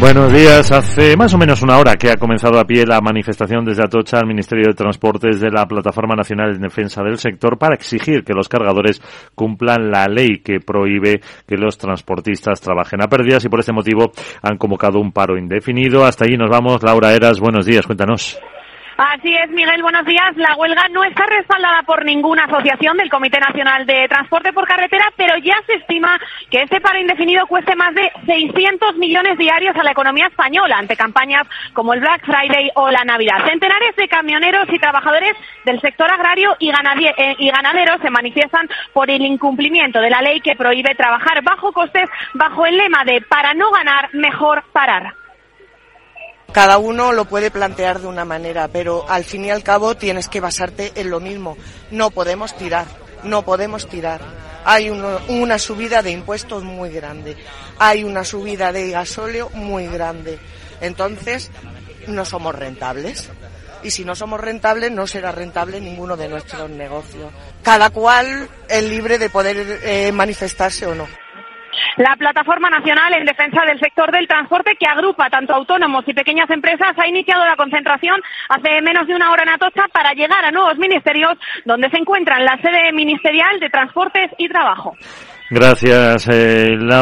Buenos días. Hace más o menos una hora que ha comenzado a pie la manifestación desde Atocha al Ministerio de Transportes de la Plataforma Nacional en Defensa del Sector para exigir que los cargadores cumplan la ley que prohíbe que los transportistas trabajen a pérdidas y por este motivo han convocado un paro indefinido. Hasta allí nos vamos. Laura Eras, buenos días. Cuéntanos. Así es, Miguel, buenos días. La huelga no está respaldada por ninguna asociación del Comité Nacional de Transporte por Carretera, pero ya se estima que este paro indefinido cueste más de 600 millones diarios a la economía española ante campañas como el Black Friday o la Navidad. Centenares de camioneros y trabajadores del sector agrario y, eh, y ganadero se manifiestan por el incumplimiento de la ley que prohíbe trabajar bajo costes bajo el lema de para no ganar, mejor parar. Cada uno lo puede plantear de una manera, pero al fin y al cabo tienes que basarte en lo mismo. No podemos tirar, no podemos tirar. Hay una subida de impuestos muy grande, hay una subida de gasóleo muy grande. Entonces, no somos rentables. Y si no somos rentables, no será rentable ninguno de nuestros negocios. Cada cual es libre de poder eh, manifestarse o no. La Plataforma Nacional en Defensa del Sector del Transporte, que agrupa tanto autónomos y pequeñas empresas, ha iniciado la concentración hace menos de una hora en Atocha para llegar a nuevos ministerios donde se encuentran la sede ministerial de Transportes y Trabajo. Gracias, eh, Laura.